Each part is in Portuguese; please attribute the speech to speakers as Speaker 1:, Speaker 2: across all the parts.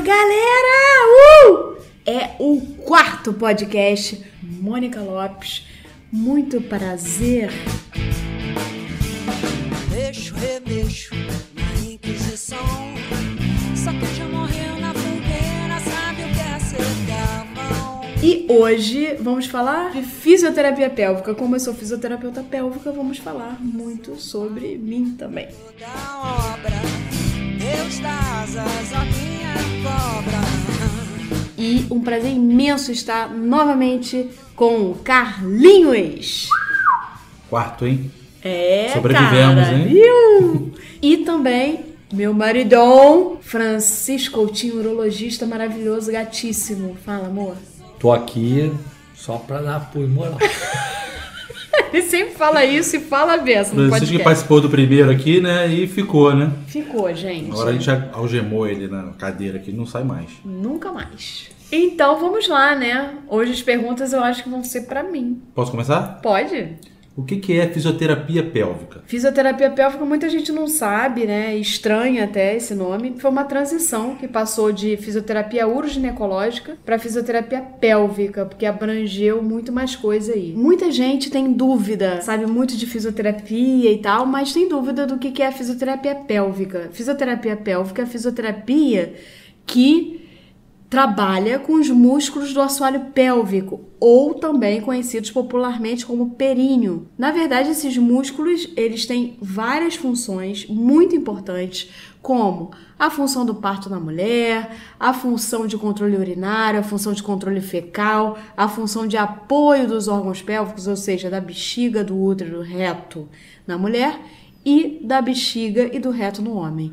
Speaker 1: Fala galera! Uh! É o quarto podcast. Mônica Lopes, muito prazer.
Speaker 2: Mexo, remexo na Inquisição. Só quem já morreu na fogueira sabe o que é ser.
Speaker 1: E hoje vamos falar de fisioterapia pélvica. Como eu sou fisioterapeuta pélvica, vamos falar muito sobre mim também.
Speaker 2: Da obra,
Speaker 1: E um prazer imenso estar novamente com o Carlinhos.
Speaker 3: Quarto, hein?
Speaker 1: É,
Speaker 3: Sobrevivemos,
Speaker 1: cara,
Speaker 3: hein?
Speaker 1: Viu? E também meu maridão, Francisco Coutinho, urologista maravilhoso, gatíssimo. Fala, amor.
Speaker 4: Tô aqui só pra dar apoio moral.
Speaker 1: Ele sempre fala isso e fala no
Speaker 3: Francisco que participou do primeiro aqui, né? E ficou, né?
Speaker 1: Ficou, gente.
Speaker 3: Agora a gente algemou ele na cadeira aqui, não sai mais.
Speaker 1: Nunca mais. Então vamos lá, né? Hoje as perguntas eu acho que vão ser pra mim.
Speaker 3: Posso começar?
Speaker 1: Pode?
Speaker 3: O que, que é fisioterapia pélvica?
Speaker 1: Fisioterapia pélvica muita gente não sabe, né? Estranha até esse nome. Foi uma transição que passou de fisioterapia uroginecológica para fisioterapia pélvica, porque abrangeu muito mais coisa aí. Muita gente tem dúvida, sabe muito de fisioterapia e tal, mas tem dúvida do que que é fisioterapia pélvica. Fisioterapia pélvica é fisioterapia que trabalha com os músculos do assoalho pélvico, ou também conhecidos popularmente como períneo. Na verdade, esses músculos, eles têm várias funções muito importantes, como a função do parto na mulher, a função de controle urinário, a função de controle fecal, a função de apoio dos órgãos pélvicos, ou seja, da bexiga, do útero, do reto na mulher e da bexiga e do reto no homem.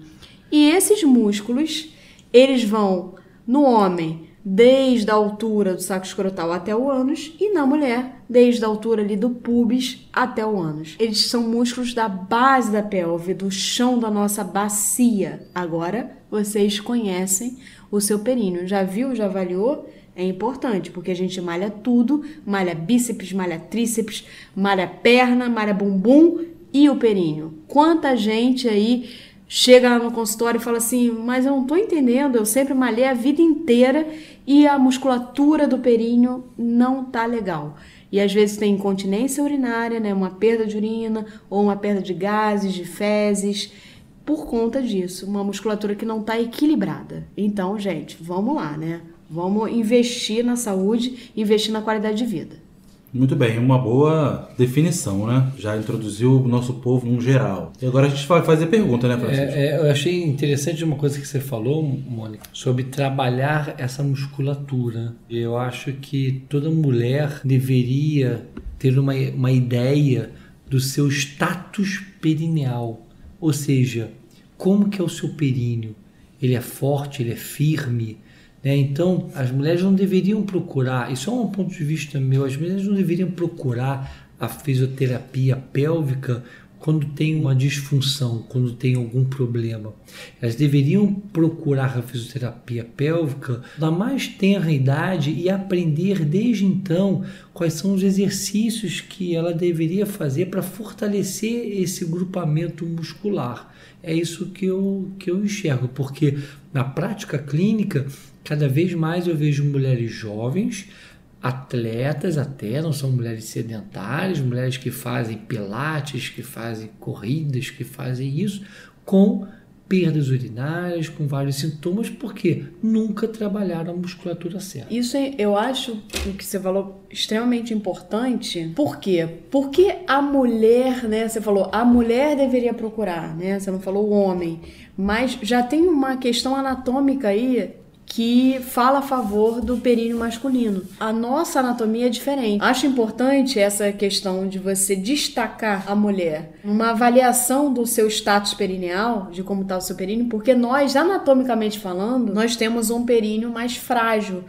Speaker 1: E esses músculos, eles vão no homem, desde a altura do saco escrotal até o ânus, e na mulher, desde a altura ali do pubis até o ânus. Eles são músculos da base da pelve, do chão da nossa bacia. Agora vocês conhecem o seu períneo. Já viu, já avaliou? É importante, porque a gente malha tudo, malha bíceps, malha tríceps, malha perna, malha bumbum e o períneo. Quanta gente aí chega lá no consultório e fala assim: Mas eu não tô entendendo, eu sempre malhei a vida inteira e a musculatura do períneo não tá legal. E às vezes tem incontinência urinária, né, uma perda de urina ou uma perda de gases, de fezes, por conta disso, uma musculatura que não tá equilibrada. Então, gente, vamos lá, né? Vamos investir na saúde, investir na qualidade de vida.
Speaker 3: Muito bem, uma boa definição, né? Já introduziu o nosso povo num geral. E agora a gente vai fazer pergunta, né, Francisco?
Speaker 4: É, é, eu achei interessante uma coisa que você falou, Mônica, sobre trabalhar essa musculatura. Eu acho que toda mulher deveria ter uma, uma ideia do seu status perineal. Ou seja, como que é o seu períneo? Ele é forte, ele é firme? Né? Então, as mulheres não deveriam procurar, isso é um ponto de vista meu, as mulheres não deveriam procurar a fisioterapia pélvica quando tem uma disfunção, quando tem algum problema. Elas deveriam procurar a fisioterapia pélvica na mais tenra idade e aprender desde então quais são os exercícios que ela deveria fazer para fortalecer esse grupamento muscular. É isso que eu, que eu enxergo, porque na prática clínica, cada vez mais eu vejo mulheres jovens atletas até, não são mulheres sedentárias, mulheres que fazem pilates, que fazem corridas, que fazem isso, com perdas urinárias, com vários sintomas, porque nunca trabalharam a musculatura certa.
Speaker 1: Isso é- eu acho que você falou extremamente importante. Por quê? Porque a mulher, né? Você falou, a mulher deveria procurar, né? Você não falou o homem. Mas já tem uma questão anatômica aí que fala a favor do períneo masculino. A nossa anatomia é diferente. Acho importante essa questão de você destacar a mulher numa avaliação do seu status perineal, de como está o seu períneo, porque nós, anatomicamente falando, nós temos um períneo mais frágil.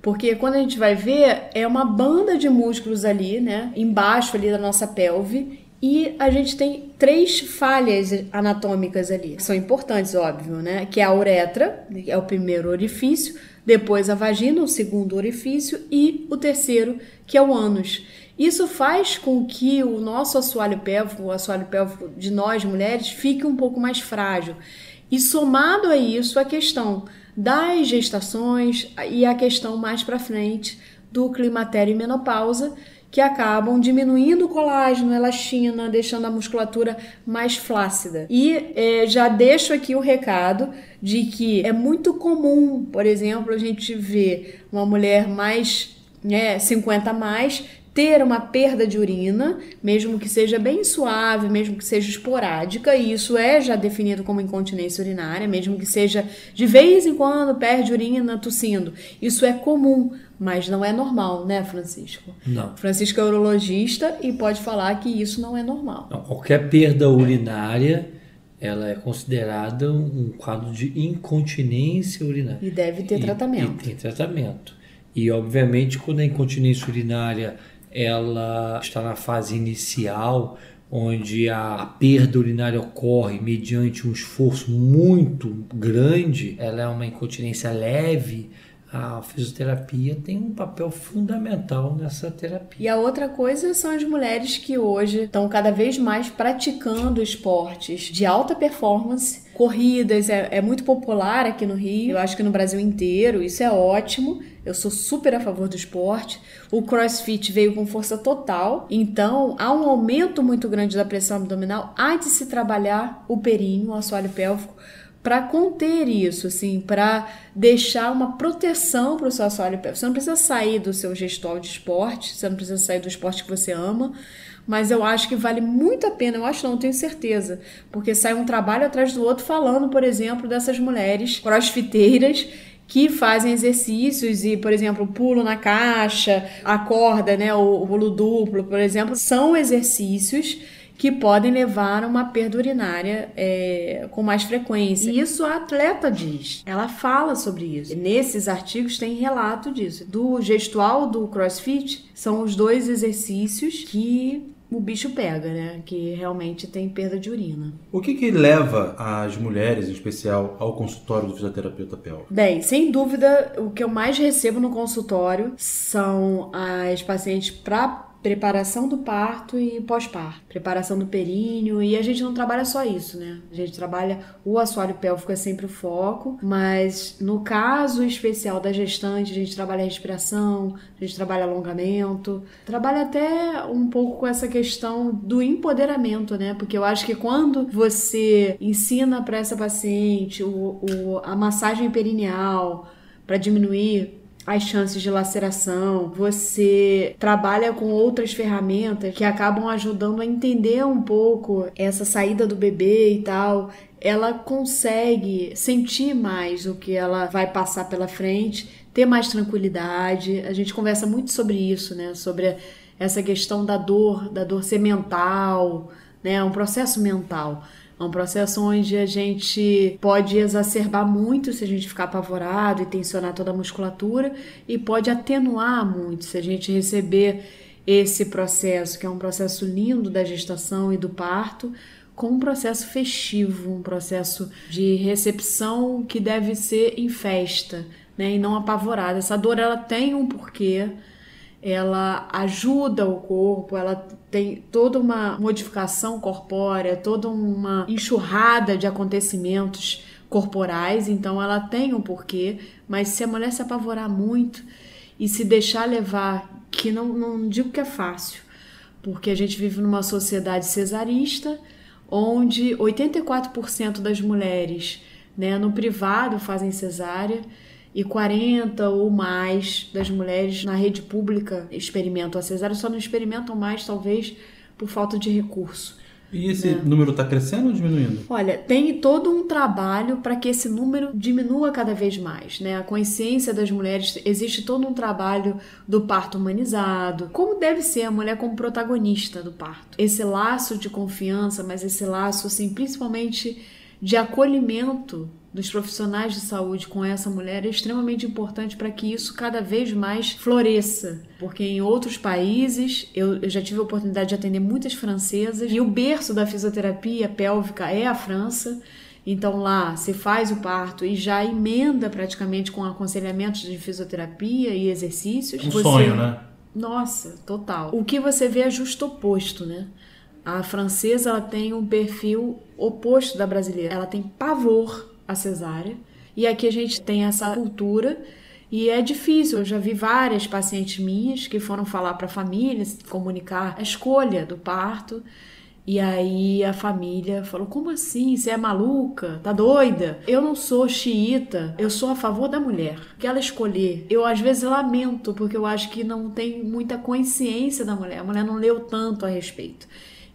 Speaker 1: Porque quando a gente vai ver, é uma banda de músculos ali, né? Embaixo ali da nossa pelve. E a gente tem três falhas anatômicas ali, que são importantes, óbvio, né? Que é a uretra, que é o primeiro orifício, depois a vagina, o segundo orifício, e o terceiro, que é o ânus. Isso faz com que o nosso assoalho pélvico, o assoalho pélvico de nós mulheres, fique um pouco mais frágil. E somado a isso, a questão das gestações e a questão mais para frente do climatério e menopausa, que acabam diminuindo o colágeno, elastina, deixando a musculatura mais flácida. E é, já deixo aqui o recado de que é muito comum, por exemplo, a gente ver uma mulher mais né, 50 a mais ter uma perda de urina, mesmo que seja bem suave, mesmo que seja esporádica, e isso é já definido como incontinência urinária, mesmo que seja de vez em quando perde urina tossindo. Isso é comum, mas não é normal, né, Francisco?
Speaker 4: Não.
Speaker 1: Francisco é urologista e pode falar que isso não é normal.
Speaker 4: Não, qualquer perda urinária ela é considerada um quadro de incontinência urinária.
Speaker 1: E deve ter
Speaker 4: E-
Speaker 1: tratamento.
Speaker 4: E tem tratamento. E, obviamente, quando a incontinência urinária ela está na fase inicial, onde a, perda urinária ocorre mediante um esforço muito grande, ela é uma incontinência leve, a fisioterapia tem um papel fundamental nessa terapia.
Speaker 1: E a outra coisa são as mulheres que hoje estão cada vez mais praticando esportes de alta performance. Corridas é, é muito popular aqui no Rio, eu acho que no Brasil inteiro, isso é ótimo. Eu sou super a favor do esporte. O crossfit veio com força total, então há um aumento muito grande da pressão abdominal. Há de se trabalhar o períneo, o assoalho pélvico, para conter isso, assim, para deixar uma proteção para o seu assoalho pélvico. Você não precisa sair do seu gestual de esporte, você não precisa sair do esporte que você ama, mas eu acho que vale muito a pena, eu acho não, tenho certeza, porque sai um trabalho atrás do outro falando, por exemplo, dessas mulheres crossfiteiras que fazem exercícios e, por exemplo, pulo na caixa, a corda, né, o, pulo duplo, por exemplo, são exercícios que podem levar a uma perda urinária é, com mais frequência. E isso a atleta diz. Ela fala sobre isso. Nesses artigos tem relato disso. Do gestual do CrossFit são os dois exercícios que o bicho pega, né? Que realmente tem perda de urina.
Speaker 3: O que que leva as mulheres, em especial, ao consultório do fisioterapeuta pélvico?
Speaker 1: Bem, sem dúvida, o que eu mais recebo no consultório são as pacientes para preparação do parto e pós-parto, preparação do períneo, e a gente não trabalha só isso, né? A gente trabalha o assoalho pélvico é sempre o foco, mas no caso especial da gestante, a gente trabalha a respiração, a gente trabalha alongamento, trabalha até um pouco com essa questão do empoderamento, né? Porque eu acho que quando você ensina para essa paciente o, o- a massagem perineal para diminuir as chances de laceração, você trabalha com outras ferramentas que acabam ajudando a entender um pouco essa saída do bebê e tal. Ela consegue sentir mais o que ela vai passar pela frente, ter mais tranquilidade. A gente conversa muito sobre isso, né? Sobre essa questão da dor, da dor ser mental, né? Um processo mental. É um processo onde a gente pode exacerbar muito se a gente ficar apavorado e tensionar toda a musculatura, e pode atenuar muito se a gente receber esse processo, que é um processo lindo da gestação e do parto, como um processo festivo, um processo de recepção que deve ser em festa, né, e não apavorada. Essa dor ela tem um porquê, ela ajuda o corpo, ela tem toda uma modificação corpórea, toda uma enxurrada de acontecimentos corporais, então ela tem um porquê, mas se a mulher se apavorar muito e se deixar levar, que não, não digo que é fácil, porque a gente vive numa sociedade cesarista, onde 84% das mulheres né, no privado fazem cesárea e 40 ou mais das mulheres na rede pública experimentam a cesárea, só não experimentam mais, talvez, por falta de recurso.
Speaker 3: E esse número está crescendo ou diminuindo?
Speaker 1: Olha, tem todo um trabalho para que esse número diminua cada vez mais, né? A consciência das mulheres, existe todo um trabalho do parto humanizado, como deve ser a mulher como protagonista do parto. Esse laço de confiança, mas esse laço, assim, principalmente de acolhimento dos profissionais de saúde com essa mulher é extremamente importante para que isso cada vez mais floresça. Porque em outros países, eu, eu já tive a oportunidade de atender muitas francesas, e o berço da fisioterapia pélvica é a França. Então lá se faz o parto e já emenda praticamente com aconselhamentos de fisioterapia e exercícios.
Speaker 3: Um
Speaker 1: Você-
Speaker 3: sonho, né?
Speaker 1: nossa, total. O que você vê é justo oposto, né? A francesa ela tem um perfil oposto da brasileira. Ela tem pavor à cesárea E aqui a gente tem essa cultura e é difícil. Eu já vi várias pacientes minhas que foram falar para a família, comunicar a escolha do parto. E aí a família falou: Como assim? Você é maluca? Tá doida? Eu não sou xiita, eu sou a favor da mulher. Que ela escolher. Eu às vezes lamento, porque eu acho que não tem muita consciência da mulher. A mulher não leu tanto a respeito.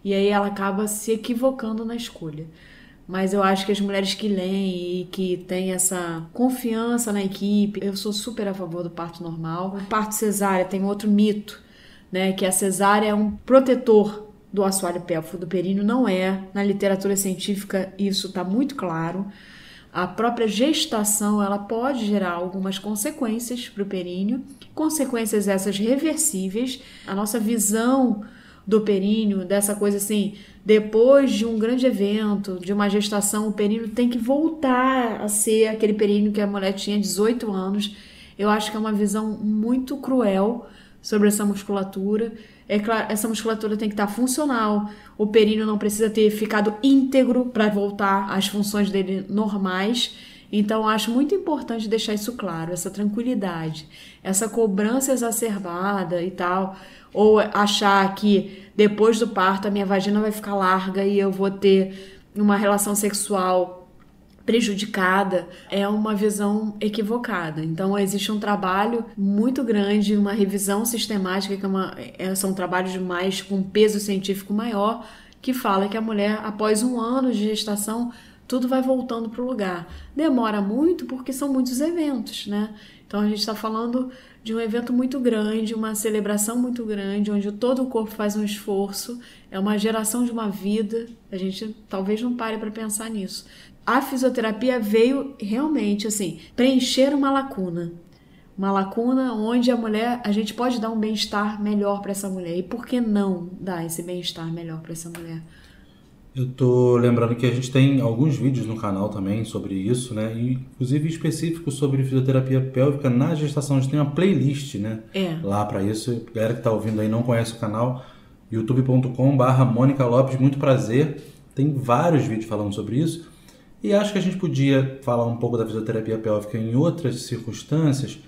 Speaker 1: E aí ela acaba se equivocando na escolha. Mas eu acho que as mulheres que leem e que têm essa confiança na equipe, eu sou super a favor do parto normal. O parto cesárea tem outro mito, né? Que a cesárea é um protetor do assoalho pélvico do períneo, não é. Na literatura científica isso está muito claro. A própria gestação ela pode gerar algumas consequências para o períneo, consequências essas reversíveis. A nossa visão do períneo, dessa coisa assim, depois de um grande evento, de uma gestação, o períneo tem que voltar a ser aquele períneo que a mulher tinha 18 anos. Eu acho que é uma visão muito cruel sobre essa musculatura. É claro, essa musculatura tem que estar funcional. O períneo não precisa ter ficado íntegro para voltar às funções dele normais. Então, acho muito importante deixar isso claro, essa tranquilidade, essa cobrança exacerbada e tal, ou achar que depois do parto a minha vagina vai ficar larga e eu vou ter uma relação sexual prejudicada é uma visão equivocada. Então existe um trabalho muito grande, uma revisão sistemática que é uma, é, são trabalhos mais com peso científico maior que fala que a mulher após um ano de gestação tudo vai voltando para o lugar. Demora muito porque são muitos eventos, né? Então a gente está falando de um evento muito grande, uma celebração muito grande, onde todo o corpo faz um esforço, é uma geração de uma vida. A gente talvez não pare para pensar nisso. A fisioterapia veio realmente assim preencher uma lacuna, uma lacuna onde a mulher, a gente pode dar um bem-estar melhor para essa mulher. E por que não dar esse bem-estar melhor para essa mulher?
Speaker 3: Eu tô lembrando que a gente tem alguns vídeos no canal também sobre isso, né? Inclusive específicos sobre fisioterapia pélvica na gestação. A gente tem uma playlist, né?
Speaker 1: É.
Speaker 3: Lá para isso. Galera que tá ouvindo aí não conhece o canal, youtube.com/barra Mônica Lopes. Muito prazer. Tem vários vídeos falando sobre isso. E acho que a gente podia falar um pouco da fisioterapia pélvica em outras circunstâncias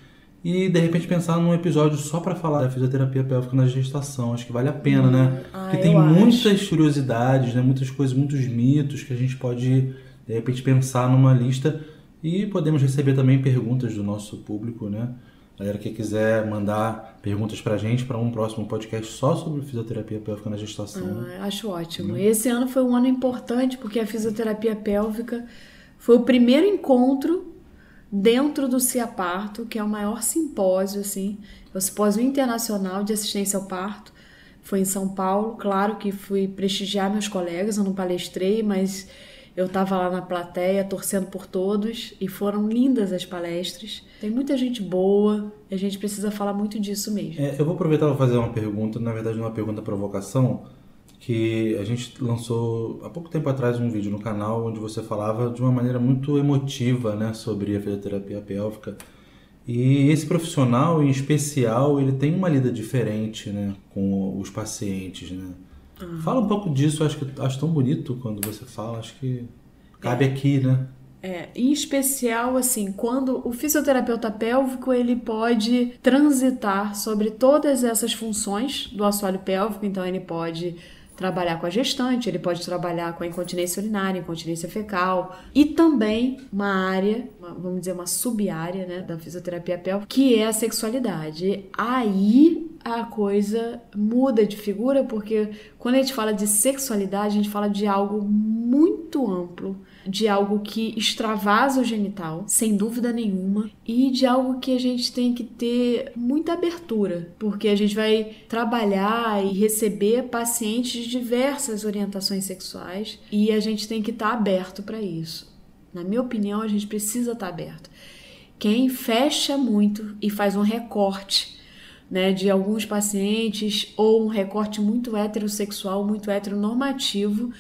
Speaker 3: e de repente pensar num episódio só para falar da fisioterapia pélvica na gestação. Acho que vale a pena, né?
Speaker 1: Ah,
Speaker 3: Porque tem muitas
Speaker 1: acho.
Speaker 3: curiosidades, né? muitas coisas, muitos mitos que a gente pode de repente pensar numa lista e podemos receber também perguntas do nosso público, né? Galera que quiser mandar perguntas pra gente para um próximo podcast só sobre fisioterapia pélvica na gestação. né?
Speaker 1: Ah, acho ótimo. Esse ano foi um ano importante porque a fisioterapia pélvica foi o primeiro encontro dentro do CIAParto, que é o maior simpósio, assim, é o simpósio internacional de assistência ao parto. Foi em São Paulo, claro que fui prestigiar meus colegas, eu não palestrei, mas eu estava lá na plateia torcendo por todos e foram lindas as palestras. Tem muita gente boa, a gente precisa falar muito disso mesmo.
Speaker 3: É, eu vou aproveitar para fazer uma pergunta, na verdade uma pergunta provocação, que a gente lançou há pouco tempo atrás um vídeo no canal onde você falava de uma maneira muito emotiva, né, sobre a fisioterapia pélvica. E esse profissional em especial, ele tem uma lida diferente, né, com os pacientes, né? Fala um pouco disso, acho que acho tão bonito quando você fala, acho que cabe aqui, né?
Speaker 1: É, em especial, assim, quando o fisioterapeuta pélvico ele pode transitar sobre todas essas funções do assoalho pélvico, então ele pode trabalhar com a gestante, ele pode trabalhar com a incontinência urinária, incontinência fecal e também uma área, uma- vamos dizer uma sub-área, né, da fisioterapia pélvica, que é a sexualidade. Aí a coisa muda de figura porque quando a gente fala de sexualidade, a gente fala de algo muito amplo, de algo que extravasa o genital, sem dúvida nenhuma, e de algo que a gente tem que ter muita abertura, porque a gente vai trabalhar e receber pacientes de diversas orientações sexuais e a gente tem que estar aberto para isso. Na minha opinião, a gente precisa estar aberto. Quem fecha muito e faz um recorte né, de alguns pacientes ou um recorte muito heterossexual, muito heteronormativo,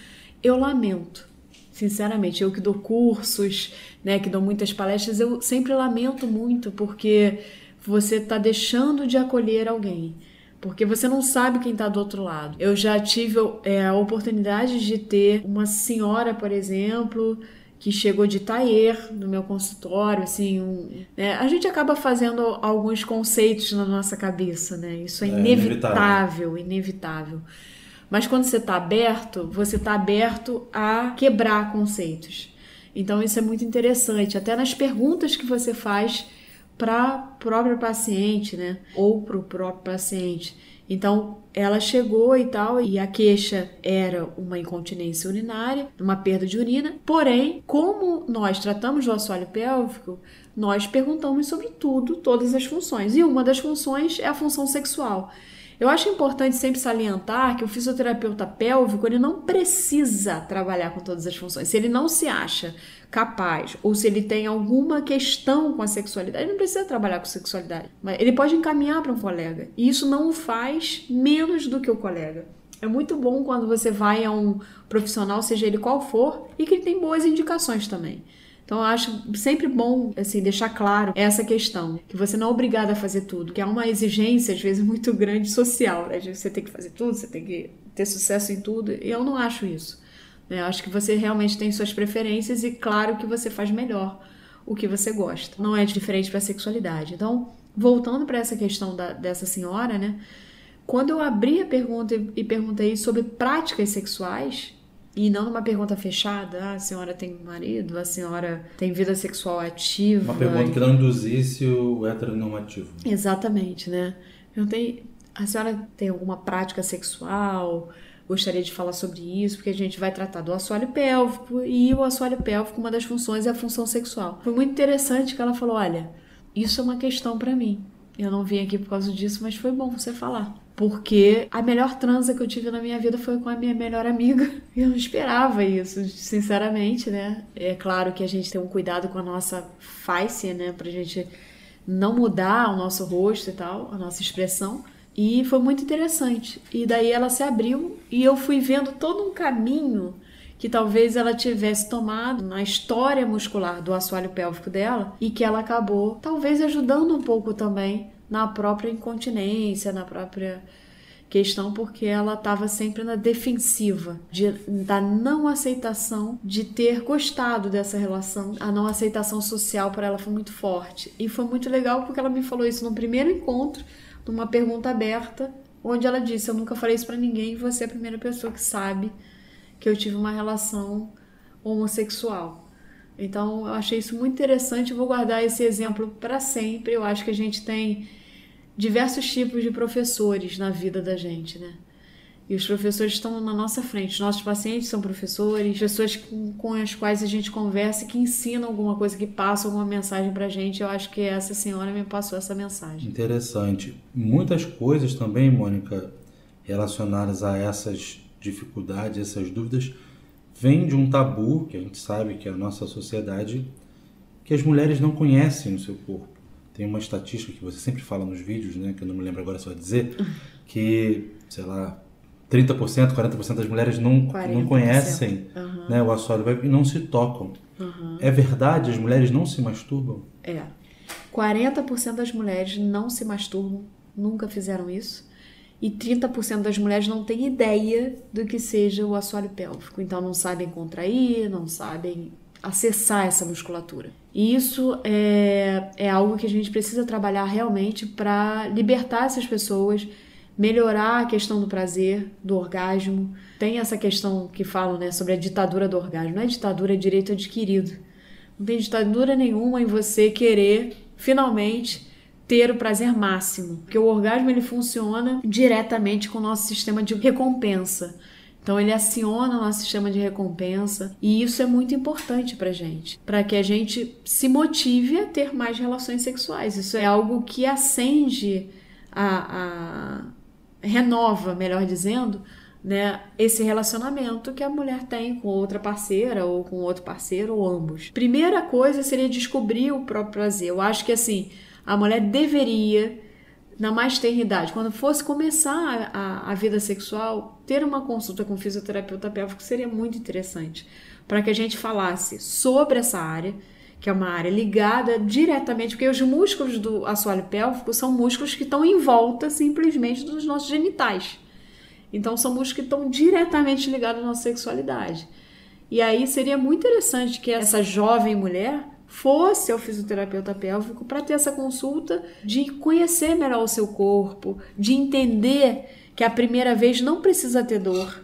Speaker 1: eu lamento. Sinceramente, eu que dou cursos, né, que dou muitas palestras, eu sempre lamento muito porque você está deixando de acolher alguém. Porque você não sabe quem está do outro lado. Eu já tive é, a oportunidade de ter uma senhora, por exemplo, que chegou de taer no meu consultório, assim, um, né? a gente acaba fazendo alguns conceitos na nossa cabeça, né? Isso é,
Speaker 3: É,
Speaker 1: inevitável, inevitável. Mas quando você está aberto, você está aberto a quebrar conceitos. Então isso é muito interessante, até nas perguntas que você faz para a própria paciente, né? Ou para o próprio paciente. Então ela chegou e tal, e a queixa era uma incontinência urinária, uma perda de urina. Porém, como nós tratamos do assoalho pélvico, nós perguntamos sobre tudo, todas as funções. E uma das funções é a função sexual. Eu acho importante sempre salientar que o fisioterapeuta pélvico ele não precisa trabalhar com todas as funções. Se ele não se acha capaz ou se ele tem alguma questão com a sexualidade, ele não precisa trabalhar com sexualidade. Mas ele pode encaminhar para um colega. E isso não o faz menos do que o colega. É muito bom quando você vai a um profissional, seja ele qual for, e que ele tem boas indicações também. Então eu acho sempre bom assim deixar claro essa questão, que você não é obrigado a fazer tudo, que é uma exigência às vezes muito grande social, né? Você tem que fazer tudo, você tem que ter sucesso em tudo. E eu não acho isso. né? Eu acho que você realmente tem suas preferências e claro que você faz melhor o que você gosta. Não é diferente para a sexualidade. Então, voltando para essa questão da- dessa senhora, né? Quando eu abri a pergunta e perguntei sobre práticas sexuais, e não numa pergunta fechada, ah, a senhora tem marido, a senhora tem vida sexual ativa.
Speaker 3: Uma pergunta que não induzisse o heteronormativo.
Speaker 1: Exatamente, né? Perguntei, a senhora tem alguma prática sexual? Gostaria de falar sobre isso, porque a gente vai tratar do assoalho pélvico e o assoalho pélvico, uma das funções é a função sexual. Foi muito interessante que ela falou: olha, isso é uma questão pra mim. Eu não vim aqui por causa disso, mas foi bom você falar. Porque a melhor transa que eu tive na minha vida foi com a minha melhor amiga. Eu não esperava isso, sinceramente, né? É claro que a gente tem um cuidado com a nossa face, né? Pra gente não mudar o nosso rosto e tal, a nossa expressão. E foi muito interessante. E daí ela se abriu e eu fui vendo todo um caminho que talvez ela tivesse tomado na história muscular do assoalho pélvico dela e que ela acabou talvez ajudando um pouco também na própria incontinência, na própria questão porque ela estava sempre na defensiva de, da não aceitação de ter gostado dessa relação, a não aceitação social para ela foi muito forte e foi muito legal porque ela me falou isso no primeiro encontro, numa pergunta aberta, onde ela disse: "Eu nunca falei isso para ninguém, você é a primeira pessoa que sabe que eu tive uma relação homossexual". Então, eu achei isso muito interessante, eu vou guardar esse exemplo para sempre. Eu acho que a gente tem diversos tipos de professores na vida da gente, né? E os professores estão na nossa frente. Os nossos pacientes são professores, pessoas com, com as quais a gente conversa, que ensinam alguma coisa, que passam alguma mensagem pra gente. Eu acho que essa senhora me passou essa mensagem.
Speaker 3: Interessante. Muitas coisas também, Mônica, relacionadas a essas dificuldades, essas dúvidas, vêm de um tabu que a gente sabe que é a nossa sociedade, que as mulheres não conhecem o seu corpo. Tem uma estatística que você sempre fala nos vídeos, né, que eu não me lembro agora só dizer, que, sei lá, 30%, 40% das mulheres não,
Speaker 1: 40%.
Speaker 3: não conhecem
Speaker 1: Aham.
Speaker 3: né, o assoalho e não se tocam. É verdade? As mulheres não se masturbam?
Speaker 1: É. 40% das mulheres não se masturbam, nunca fizeram isso. E 30% das mulheres não têm ideia do que seja o assoalho pélvico. Então não sabem contrair, não sabem acessar essa musculatura. E isso é, é algo que a gente precisa trabalhar realmente para libertar essas pessoas, melhorar a questão do prazer, do orgasmo. Tem essa questão que falam né, sobre a ditadura do orgasmo. Não é ditadura, é direito adquirido. Não tem ditadura nenhuma em você querer finalmente ter o prazer máximo, porque o orgasmo ele funciona diretamente com o nosso sistema de recompensa. Então ele aciona o nosso sistema de recompensa e isso é muito importante pra gente, para que a gente se motive a ter mais relações sexuais. Isso é algo que acende a, a renova, melhor dizendo, né, esse relacionamento que a mulher tem com outra parceira ou com outro parceiro ou ambos. Primeira coisa seria descobrir o próprio prazer. Eu acho que assim, a mulher deveria na mais tenra idade, quando fosse começar a, a vida sexual, ter uma consulta com fisioterapeuta pélvico seria muito interessante, para que a gente falasse sobre essa área, que é uma área ligada diretamente, porque os músculos do assoalho pélvico são músculos que estão em volta simplesmente dos nossos genitais. Então são músculos que estão diretamente ligados à nossa sexualidade. E aí seria muito interessante que essa jovem mulher fosse ao fisioterapeuta pélvico para ter essa consulta de conhecer melhor o seu corpo, de entender que a primeira vez não precisa ter dor,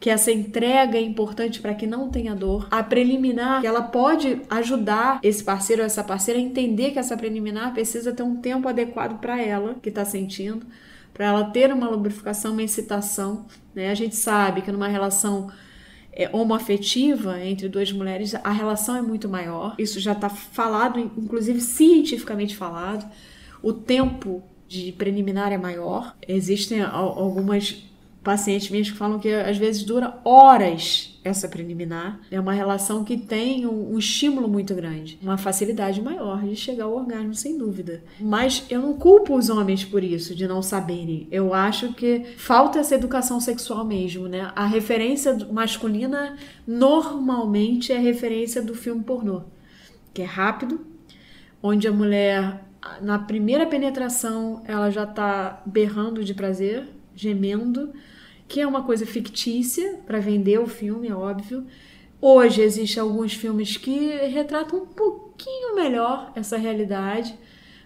Speaker 1: que essa entrega é importante para que não tenha dor. A preliminar, que ela pode ajudar esse parceiro ou essa parceira a entender que essa preliminar precisa ter um tempo adequado para ela que está sentindo, para ela ter uma lubrificação, uma excitação. Né? A gente sabe que numa relação é, homoafetiva entre duas mulheres, a relação é muito maior. Isso já está falado, inclusive cientificamente falado. O tempo de preliminar é maior. Existem algumas pacientes minhas que falam que às vezes dura horas essa preliminar. É uma relação que tem um, um, estímulo muito grande, uma facilidade maior de chegar ao orgasmo, sem dúvida. Mas eu não culpo os homens por isso, de não saberem. Eu acho que falta essa educação sexual mesmo, né? A referência masculina normalmente é a referência do filme pornô, que é rápido, onde a mulher na primeira penetração ela já tá berrando de prazer, gemendo que é uma coisa fictícia para vender o filme, é óbvio. Hoje existem alguns filmes que retratam um pouquinho melhor essa realidade,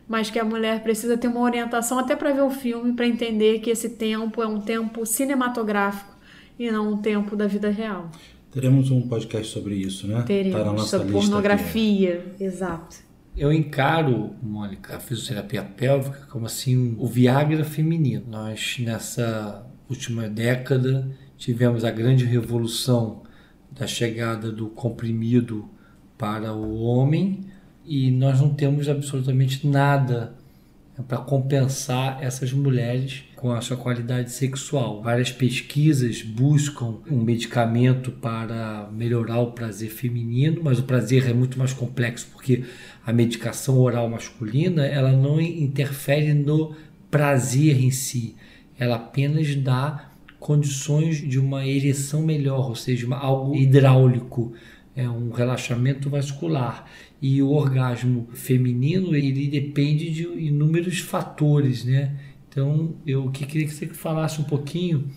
Speaker 1: mas que a mulher precisa ter uma orientação até para ver o filme, para entender que esse tempo é um tempo cinematográfico e não um tempo da vida real.
Speaker 3: Teremos um podcast sobre isso, né?
Speaker 1: Teremos, tá sobre pornografia, aqui. exato.
Speaker 4: Eu encaro, Mônica, a fisioterapia pélvica como assim o Viagra feminino. Nós nessa última década tivemos a grande revolução da chegada do comprimido para o homem e nós não temos absolutamente nada né, para compensar essas mulheres com a sua qualidade sexual. Várias pesquisas buscam um medicamento para melhorar o prazer feminino, mas o prazer é muito mais complexo porque a medicação oral masculina ela não interfere no prazer em si ela apenas dá condições de uma ereção melhor, ou seja, uma, algo hidráulico, é um relaxamento vascular. E o orgasmo feminino ele depende de inúmeros fatores, né? Então eu que queria que você falasse um pouquinho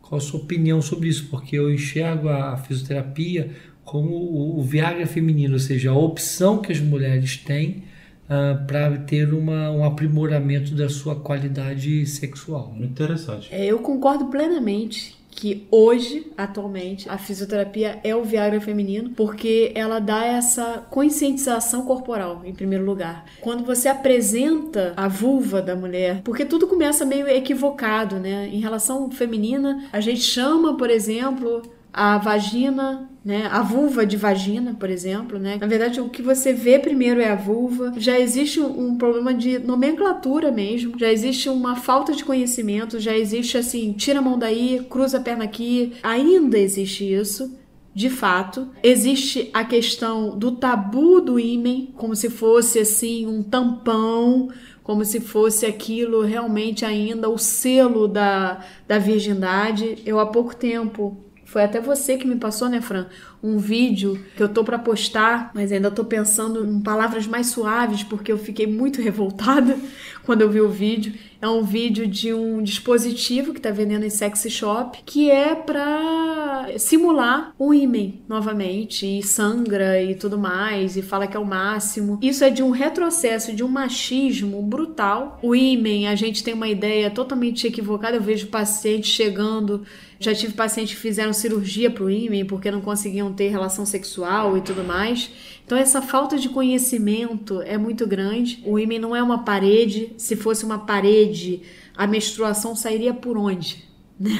Speaker 4: qual a sua opinião sobre isso, porque eu enxergo a fisioterapia como o Viagra feminino, ou seja, a opção que as mulheres têm uh, ah, para ter uma, um aprimoramento da sua qualidade sexual.
Speaker 3: Muito interessante.
Speaker 1: É, eu concordo plenamente que hoje, atualmente, a fisioterapia é o Viagra feminino, porque ela dá essa conscientização corporal, em primeiro lugar. Quando você apresenta a vulva da mulher, porque tudo começa meio equivocado, né? Em relação feminina, a gente chama, por exemplo, a vagina, né? A vulva de vagina, por exemplo, né? Na verdade, o que você vê primeiro é a vulva. Já existe um problema de nomenclatura mesmo, já existe uma falta de conhecimento, já existe assim, tira a mão daí, cruza a perna aqui. Ainda existe isso. De fato, existe a questão do tabu do ímen, como se fosse assim um tampão, como se fosse aquilo realmente ainda o selo da, da virgindade. Eu há pouco tempo foi até você que me passou, né, Fran? Um vídeo que eu tô para postar, mas ainda tô pensando em palavras mais suaves porque eu fiquei muito revoltada quando eu vi o vídeo. É um vídeo de um dispositivo que tá vendendo em sexy shop que é para simular o ímen novamente e sangra e tudo mais e fala que é o máximo. Isso é de um retrocesso, de um machismo brutal. O ímen, a gente tem uma ideia totalmente equivocada. Eu vejo pacientes chegando já tive pacientes que fizeram cirurgia para o ímã porque não conseguiam ter relação sexual e tudo mais. Então essa falta de conhecimento é muito grande. O ímã não é uma parede. Se fosse uma parede, a menstruação sairia por onde? Né?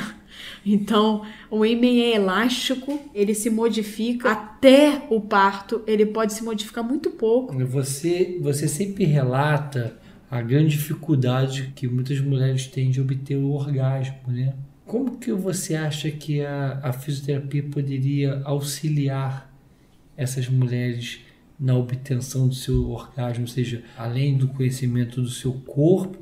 Speaker 1: Então, o ímã é elástico, ele se modifica até o parto, ele pode se modificar muito pouco.
Speaker 4: Você, você sempre relata a grande dificuldade que muitas mulheres têm de obter o orgasmo, né? Como que você acha que a, a fisioterapia poderia auxiliar essas mulheres na obtenção do seu orgasmo, ou seja, além do conhecimento do seu corpo,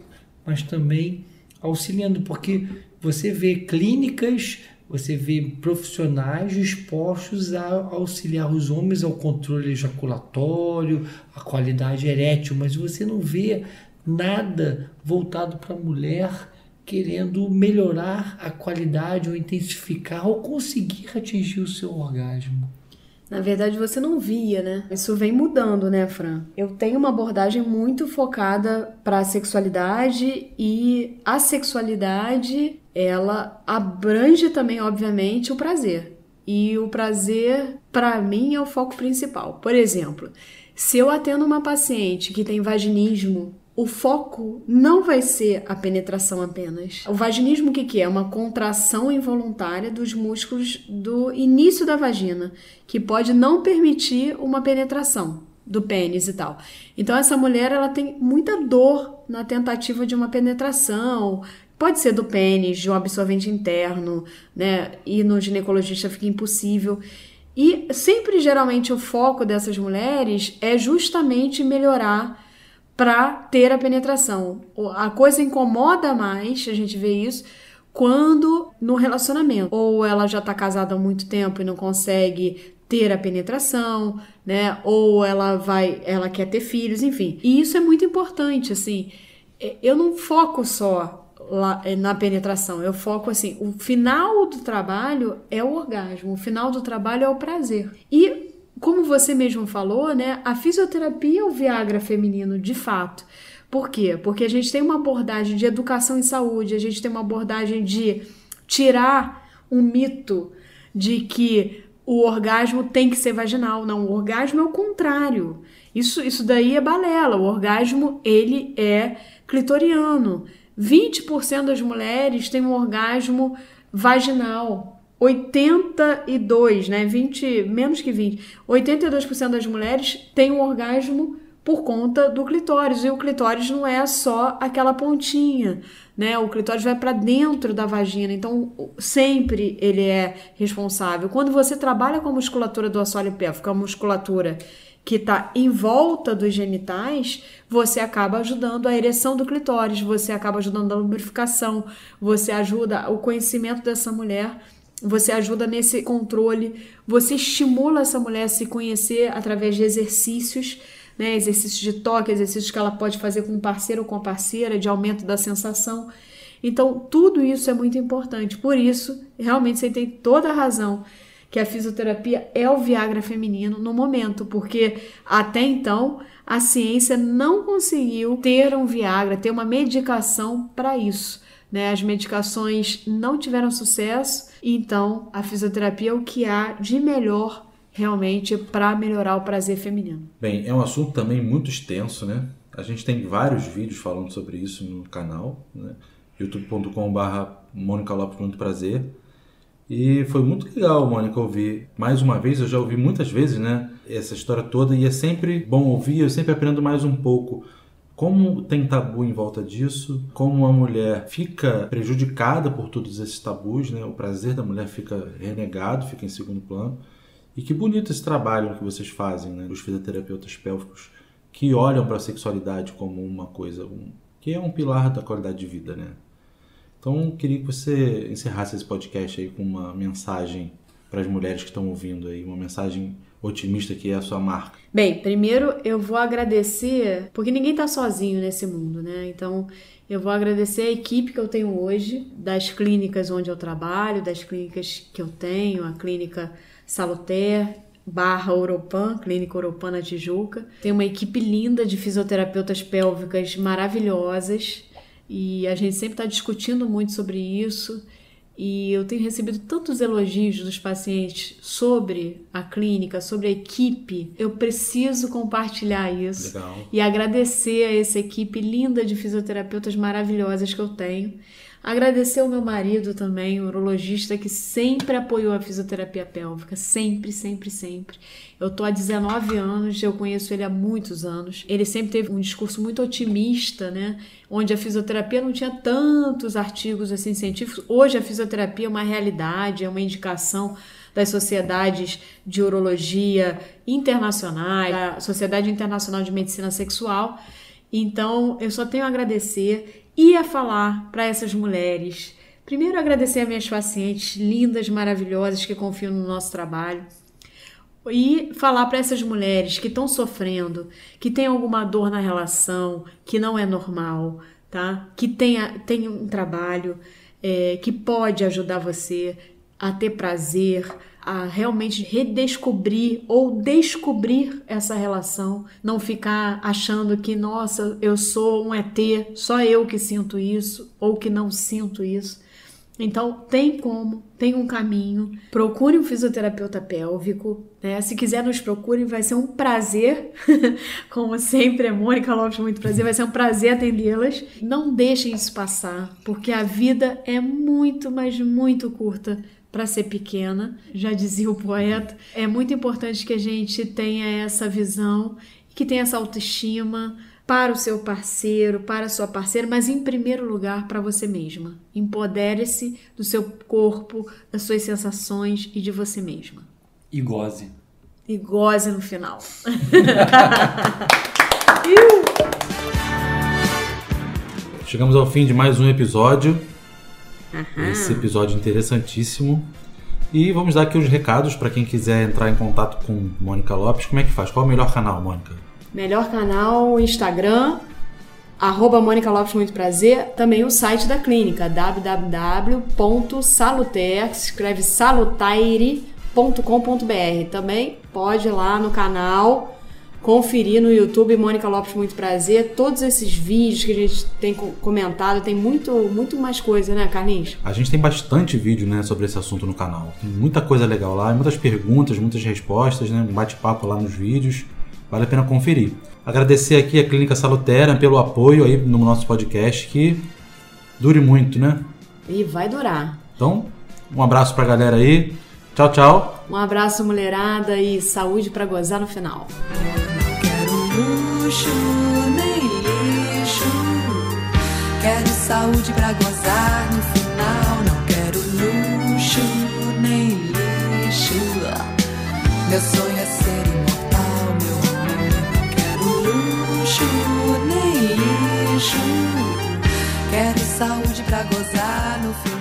Speaker 4: mas também auxiliando, porque você vê clínicas, você vê profissionais dispostos a auxiliar os homens ao controle ejaculatório, à qualidade erétil, mas você não vê nada voltado para a mulher querendo melhorar a qualidade ou intensificar ou conseguir atingir o seu orgasmo.
Speaker 1: Na verdade, você não via, né? Isso vem mudando, né, Fran? Eu tenho uma abordagem muito focada para a sexualidade e a sexualidade, ela abrange também, obviamente, o prazer. E o prazer, para mim, é o foco principal. Por exemplo, se eu atendo uma paciente que tem vaginismo, o foco não vai ser a penetração apenas. O vaginismo o que, que é? Uma contração involuntária dos músculos do início da vagina, que pode não permitir uma penetração do pênis e tal. Então essa mulher ela tem muita dor na tentativa de uma penetração. Pode ser do pênis, de um absorvente interno, né? E no ginecologista fica impossível. E sempre geralmente o foco dessas mulheres é justamente melhorar para ter a penetração. A coisa incomoda mais, a gente vê isso, quando no relacionamento. Ou ela já está casada há muito tempo e não consegue ter a penetração, né? Ou ela vai, ela quer ter filhos, enfim. E isso é muito importante, assim. É, eu não foco só lá, é, na penetração, eu foco assim, o final do trabalho é o orgasmo, o final do trabalho é o prazer. E como você mesmo falou, né, a fisioterapia é o Viagra feminino de fato. Por quê? Porque a gente tem uma abordagem de educação em saúde, a gente tem uma abordagem de tirar um mito de que o orgasmo tem que ser vaginal. Não, o orgasmo é o contrário. Isso, isso daí é balela. O orgasmo, ele é clitoriano. 20% das mulheres têm um orgasmo vaginal. 82, né, 20, menos que 20, 82% das mulheres têm um orgasmo por conta do clitóris. E o clitóris não é só aquela pontinha, né? O clitóris vai para dentro da vagina, então sempre ele é responsável. Quando você trabalha com a musculatura do assoalho pélvico, a musculatura que está em volta dos genitais, você acaba ajudando a ereção do clitóris, você acaba ajudando a lubrificação, você ajuda o conhecimento dessa mulher você ajuda nesse controle, você estimula essa mulher a se conhecer através de exercícios, né? Exercícios de toque, exercícios que ela pode fazer com o parceiro ou com a parceira, de aumento da sensação. Então, tudo isso é muito importante. Por isso, realmente você tem toda a razão que a fisioterapia é o Viagra feminino no momento, porque até então a ciência não conseguiu ter um Viagra, ter uma medicação para isso. Né? As medicações não tiveram sucesso, então a fisioterapia é o que há de melhor realmente para melhorar o prazer feminino.
Speaker 3: Bem, é um assunto também muito extenso, né? A gente tem vários vídeos falando sobre isso no canal, né? youtube.com.br Mônica Lopes Muito Prazer. E foi muito legal, Mônica, ouvir. Mais uma vez, eu já ouvi muitas vezes, né? Essa história toda, e é sempre bom ouvir, eu sempre aprendo mais um pouco como tem tabu em volta disso, como a mulher fica prejudicada por todos esses tabus, né? o prazer da mulher fica renegado, fica em segundo plano. E que bonito esse trabalho que vocês fazem, né? os fisioterapeutas pélvicos, que olham para a sexualidade como uma coisa um, que é um pilar da qualidade de vida. Né? Então, queria que você encerrasse esse podcast aí com uma mensagem para as mulheres que estão ouvindo aí, uma mensagem otimista que é a sua marca?
Speaker 1: Bem, primeiro eu vou agradecer, porque ninguém está sozinho nesse mundo, né? Então eu vou agradecer a equipe que eu tenho hoje, das clínicas onde eu trabalho, das clínicas que eu tenho, a clínica Saluter, barra Europan, Clínica Europan na Tijuca. Tem uma equipe linda de fisioterapeutas pélvicas maravilhosas e a gente sempre está discutindo muito sobre isso. E eu tenho recebido tantos elogios dos pacientes sobre a clínica, sobre a equipe. Eu preciso compartilhar isso
Speaker 3: Legal.
Speaker 1: e agradecer a essa equipe linda de fisioterapeutas maravilhosas que eu tenho. Agradecer ao meu marido também, o urologista, que sempre apoiou a fisioterapia pélvica. Sempre, sempre, sempre. Eu tô há 19 anos, eu conheço ele há muitos anos. Ele sempre teve um discurso muito otimista, né? Onde a fisioterapia não tinha tantos artigos assim científicos. Hoje a fisioterapia é uma realidade, é uma indicação das sociedades de urologia internacionais, da Sociedade Internacional de Medicina Sexual. Então, eu só tenho a agradecer e a falar para essas mulheres. Primeiro, agradecer a minhas pacientes lindas, maravilhosas que confiam no nosso trabalho. E falar para essas mulheres que estão sofrendo, que tem alguma dor na relação, que não é normal, tá? Que tenha, tenha um trabalho é, que pode ajudar você a ter prazer, a realmente redescobrir ou descobrir essa relação, não ficar achando que, nossa, eu sou um ET, só eu que sinto isso ou que não sinto isso. Então, tem como, tem um caminho. Procure um fisioterapeuta pélvico. Né? Se quiser, nos procure, vai ser um prazer. Como sempre, é Mônica Lopes, muito prazer. Vai ser um prazer atendê-las. Não deixem isso passar, porque a vida é muito, mas muito curta para ser pequena, já dizia o poeta. É muito importante que a gente tenha essa visão, que tenha essa autoestima, para o seu parceiro, para a sua parceira, mas em primeiro lugar para você mesma. Empodere-se do seu corpo, das suas sensações e de você mesma.
Speaker 4: E goze.
Speaker 1: E goze no final.
Speaker 3: Chegamos ao fim de mais um episódio. Esse episódio interessantíssimo. E vamos dar aqui os recados para quem quiser entrar em contato com Mônica Lopes. Como é que faz? Qual é o melhor canal, Mônica?
Speaker 1: Melhor canal Instagram, arroba Mônica Lopes Muito Prazer. Também o site da clínica, www.salutaire, se escreve salutaire.com.br. Também pode ir lá no canal conferir no YouTube Mônica Lopes Muito Prazer. Todos esses vídeos que a gente tem co- comentado, tem muito, muito mais coisa, né, Carlinhos?
Speaker 3: A gente tem bastante vídeo né, sobre esse assunto no canal. Tem muita coisa legal lá, muitas perguntas, muitas respostas, né, um bate-papo lá nos vídeos. Vale a pena conferir. Agradecer aqui a Clínica Salutera pelo apoio aí no nosso podcast, que dure muito, né?
Speaker 1: E vai durar.
Speaker 3: Então, um abraço pra galera aí. Tchau, tchau.
Speaker 1: Um abraço, mulherada, e saúde pra gozar no final.
Speaker 2: Quero luxo, nem lixo. Quero saúde pra gozar no final. Não quero luxo, nem lixo. Meu sonho é ser imortal, meu amor. Não quero luxo, nem lixo. Quero saúde pra gozar no final.